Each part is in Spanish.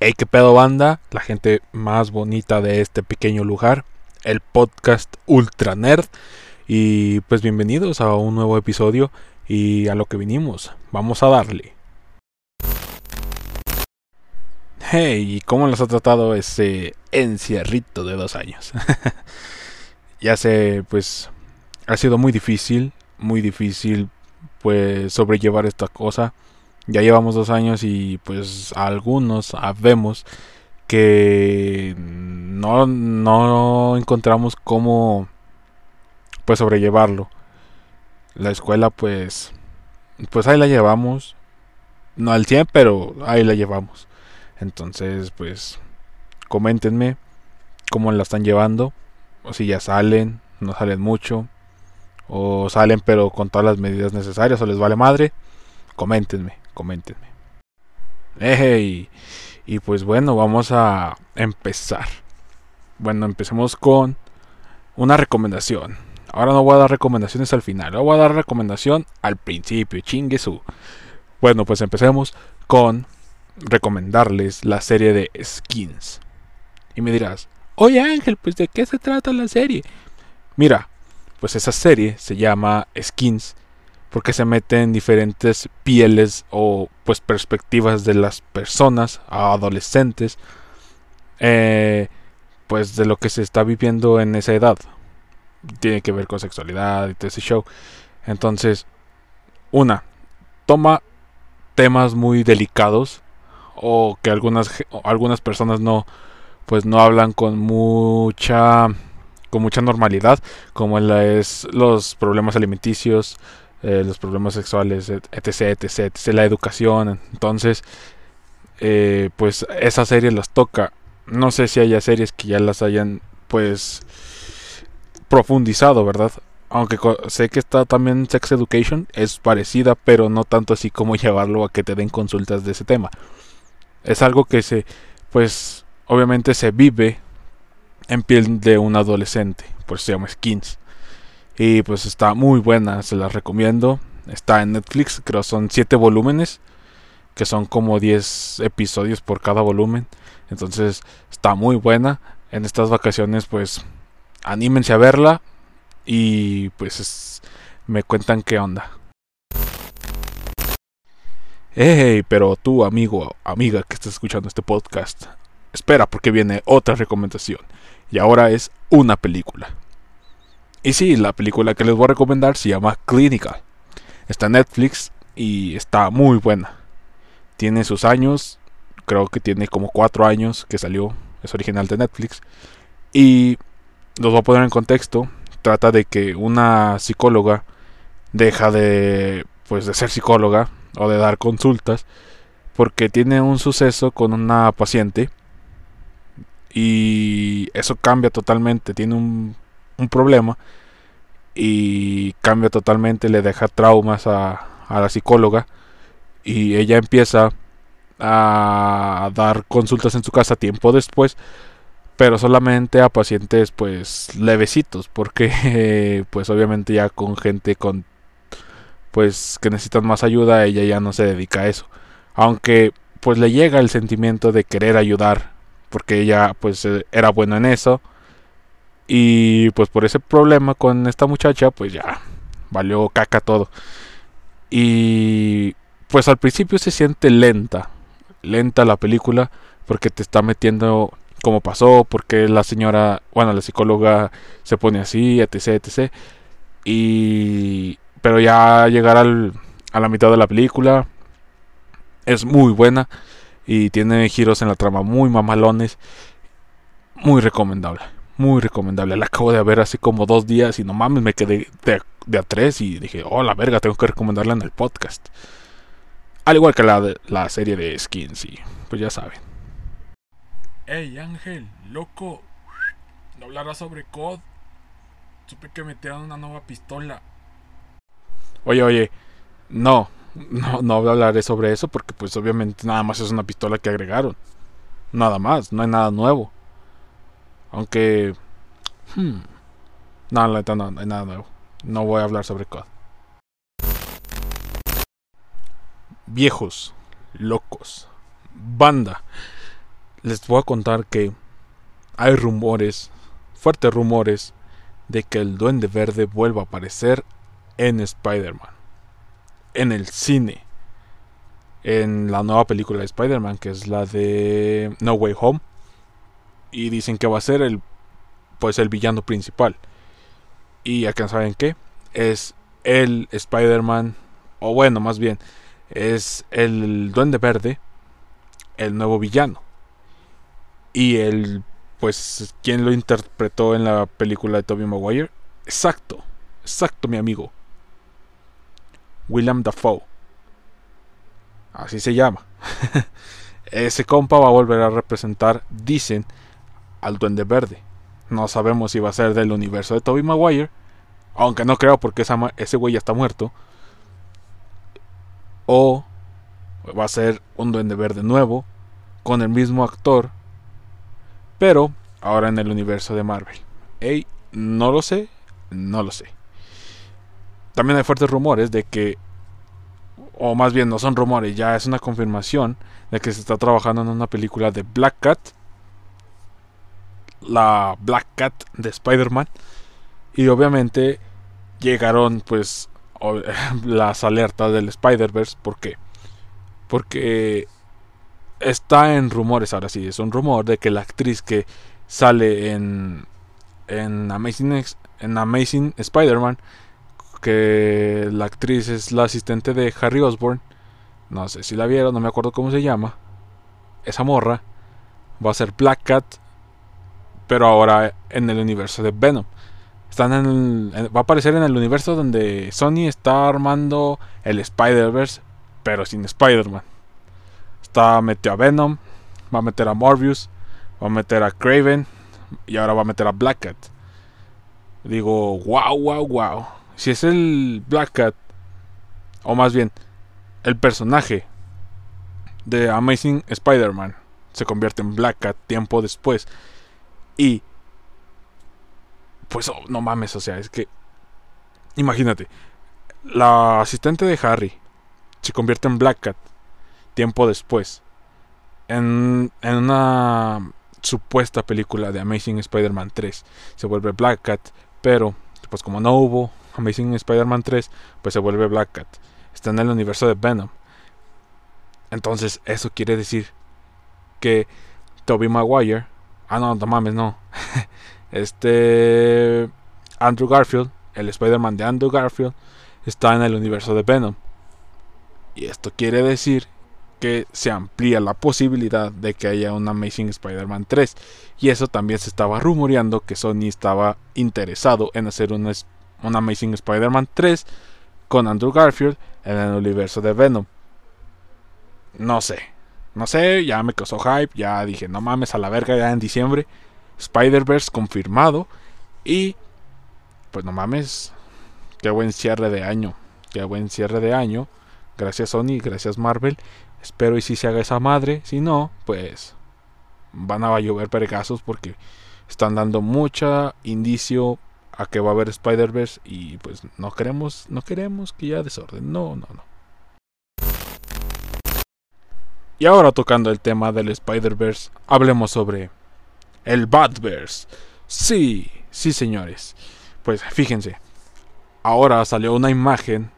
Hey, qué pedo banda, la gente más bonita de este pequeño lugar, el podcast Ultra Nerd. Y pues bienvenidos a un nuevo episodio y a lo que vinimos, vamos a darle. Hey, ¿cómo los ha tratado ese encierrito de dos años? ya sé, pues ha sido muy difícil, muy difícil pues sobrellevar esta cosa ya llevamos dos años y pues algunos sabemos que no, no encontramos cómo pues sobrellevarlo. La escuela pues pues ahí la llevamos. No al 100, pero ahí la llevamos. Entonces, pues coméntenme cómo la están llevando o si ya salen, no salen mucho o salen pero con todas las medidas necesarias o les vale madre. Coméntenme coméntenme. Hey, y pues bueno, vamos a empezar. Bueno, empecemos con una recomendación. Ahora no voy a dar recomendaciones al final, voy a dar recomendación al principio, chingue su. Bueno, pues empecemos con recomendarles la serie de Skins. Y me dirás, oye Ángel, pues de qué se trata la serie. Mira, pues esa serie se llama Skins porque se meten diferentes pieles o pues perspectivas de las personas adolescentes eh, pues de lo que se está viviendo en esa edad. Tiene que ver con sexualidad y todo ese show. Entonces una toma temas muy delicados o que algunas algunas personas no pues no hablan con mucha con mucha normalidad como es los problemas alimenticios eh, los problemas sexuales, etc, etc, etc, la educación. Entonces, eh, pues esa serie las toca. No sé si haya series que ya las hayan, pues, profundizado, ¿verdad? Aunque sé que está también Sex Education, es parecida, pero no tanto así como llevarlo a que te den consultas de ese tema. Es algo que se, pues, obviamente se vive en piel de un adolescente, por eso se llama Skins. Y pues está muy buena, se la recomiendo. Está en Netflix, creo son 7 volúmenes, que son como 10 episodios por cada volumen. Entonces está muy buena. En estas vacaciones pues anímense a verla y pues me cuentan qué onda. Hey, pero tú amigo, amiga que estás escuchando este podcast, espera porque viene otra recomendación. Y ahora es una película. Y sí, la película que les voy a recomendar se llama Clinical. Está en Netflix y está muy buena. Tiene sus años, creo que tiene como cuatro años que salió, es original de Netflix. Y los voy a poner en contexto. Trata de que una psicóloga deja de, pues, de ser psicóloga o de dar consultas porque tiene un suceso con una paciente y eso cambia totalmente. Tiene un un problema y cambia totalmente, le deja traumas a, la psicóloga y ella empieza a dar consultas en su casa tiempo después, pero solamente a pacientes pues levecitos, porque pues obviamente ya con gente con pues que necesitan más ayuda, ella ya no se dedica a eso. Aunque pues le llega el sentimiento de querer ayudar, porque ella pues era buena en eso y pues por ese problema con esta muchacha, pues ya valió caca todo. Y pues al principio se siente lenta, lenta la película, porque te está metiendo cómo pasó, porque la señora, bueno, la psicóloga se pone así, etc, etc. Y pero ya llegar al, a la mitad de la película es muy buena y tiene giros en la trama muy mamalones, muy recomendable muy recomendable. La acabo de ver hace como dos días y no mames, me quedé de, a tres y dije, oh la verga, tengo que recomendarla en el podcast. Al igual que la, la serie de Skins y pues ya saben. Hey Ángel, loco, no hablarás sobre COD. Supe que metieron una nueva pistola. Oye, oye, no, no, no hablaré sobre eso porque pues obviamente nada más es una pistola que agregaron. Nada más, no hay nada nuevo. Aunque... Hmm, no, no, hay nada nuevo. No voy a hablar sobre COD. Viejos, locos, banda. les voy a contar que hay rumores, fuertes rumores, de que el Duende Verde vuelva a aparecer en Spider-Man. En el cine. En la nueva película de Spider-Man, que es la de No Way Home. Y dicen que va a ser el pues el villano principal. Y acá saben qué? Es el Spider-Man, o bueno, más bien, es el Duende Verde, el nuevo villano. Y el, pues, ¿quién lo interpretó en la película de Tobey Maguire? Exacto, exacto, mi amigo. William Dafoe. Así se llama. Ese compa va a volver a representar, dicen, al Duende Verde. No sabemos si va a ser del universo de Tobey Maguire. Aunque no creo porque ese güey ya está muerto. O va a ser un Duende Verde nuevo. Con el mismo actor. Pero ahora en el universo de Marvel. Ey, no lo sé. No lo sé. También hay fuertes rumores de que. O más bien no son rumores, ya es una confirmación de que se está trabajando en una película de Black Cat la Black Cat de Spider-Man. Y obviamente llegaron pues las alertas del Spider-Verse. ¿Por qué? Porque está en rumores, ahora sí, es un rumor de que la actriz que sale en, en Amazing, en Amazing Spider-Man, que la actriz es la asistente de Harry Osborn, no sé si la vieron, no me acuerdo cómo se llama, esa morra, va a ser Black Cat pero ahora en el universo de Venom. Están en va a aparecer en el universo donde Sony está armando el Spider-Verse, pero sin Spider-Man. Está metió a Venom, va a meter a Morbius, va a meter a Craven y ahora va a meter a Black Cat. Digo, wow, wow, wow. Si es el Black Cat, o más bien, el personaje de Amazing Spider-Man se convierte en Black Cat tiempo después y pues oh, no mames, o sea, es que imagínate, la asistente de Harry se convierte en Black Cat tiempo después en, en una supuesta película de Amazing Spider-Man 3. Se vuelve Black Cat, pero pues como no hubo Amazing Spider-Man 3, pues se vuelve Black Cat. Está en el universo de Venom. Entonces, eso quiere decir que Toby Maguire Ah, no, no mames, no. este. Andrew Garfield, el Spider-Man de Andrew Garfield, está en el universo de Venom. Y esto quiere decir que se amplía la posibilidad de que haya un Amazing Spider-Man 3. Y eso también se estaba rumoreando que Sony estaba interesado en hacer un, Amazing Spider-Man 3 con Andrew Garfield en el universo de Venom. No sé, no sé, ya me causó hype, ya dije, no mames a la verga ya en diciembre. Spider-Verse confirmado. Y pues no mames, qué buen cierre de año. Qué buen cierre de año. Gracias Sony, gracias Marvel. Espero y si se haga esa madre. Si no, pues van a llover pergazos porque están dando mucha indicio a que va a haber Spider-Verse y pues no queremos, no queremos que ya desorden. No, no, no. Y ahora tocando el tema del Spider-Verse, hablemos sobre el Batverse. Sí, sí señores. Pues fíjense, ahora salió una imagen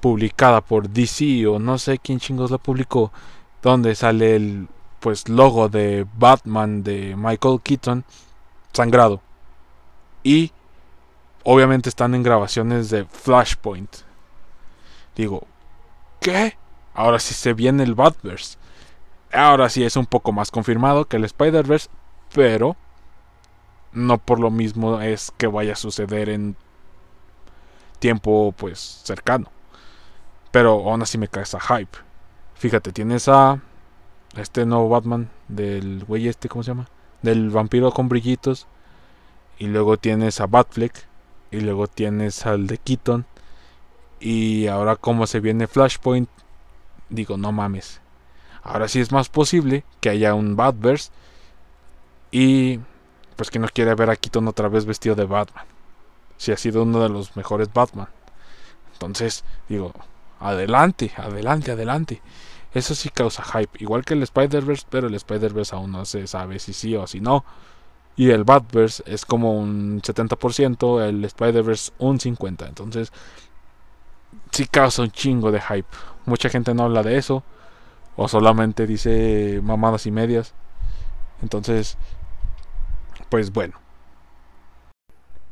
publicada por DC o no sé quién chingos la publicó, donde sale el pues logo de Batman de Michael Keaton sangrado. Y obviamente están en grabaciones de Flashpoint. Digo, ¿qué? Ahora sí se viene el Batverse. Ahora sí es un poco más confirmado que el Spider-Verse, pero no por lo mismo es que vaya a suceder en tiempo pues cercano. Pero aún así me cae esa hype. Fíjate, tienes a este nuevo Batman del güey este, ¿cómo se llama? Del vampiro con brillitos. Y luego tienes a Batfleck. Y luego tienes al de Keaton. Y ahora como se viene Flashpoint, digo, no mames. Ahora sí es más posible que haya un Batverse y pues que no quiere ver a Keaton otra vez vestido de Batman. Si ha sido uno de los mejores Batman. Entonces, digo, adelante, adelante, adelante. Eso sí causa hype, igual que el Spider-Verse, pero el Spider-Verse aún no se sabe si sí o si no. Y el Batverse es como un 70%, el Spider-Verse un 50%. Entonces, sí causa un chingo de hype. Mucha gente no habla de eso. O solamente dice mamadas y medias. Entonces, pues bueno.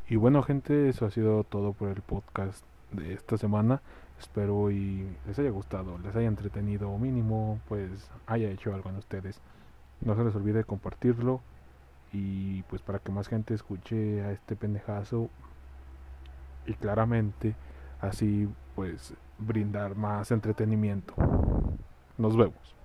Y bueno gente, eso ha sido todo por el podcast de esta semana. Espero y les haya gustado, les haya entretenido o mínimo, pues haya hecho algo en ustedes. No se les olvide compartirlo y pues para que más gente escuche a este pendejazo y claramente así pues brindar más entretenimiento. Nos vemos.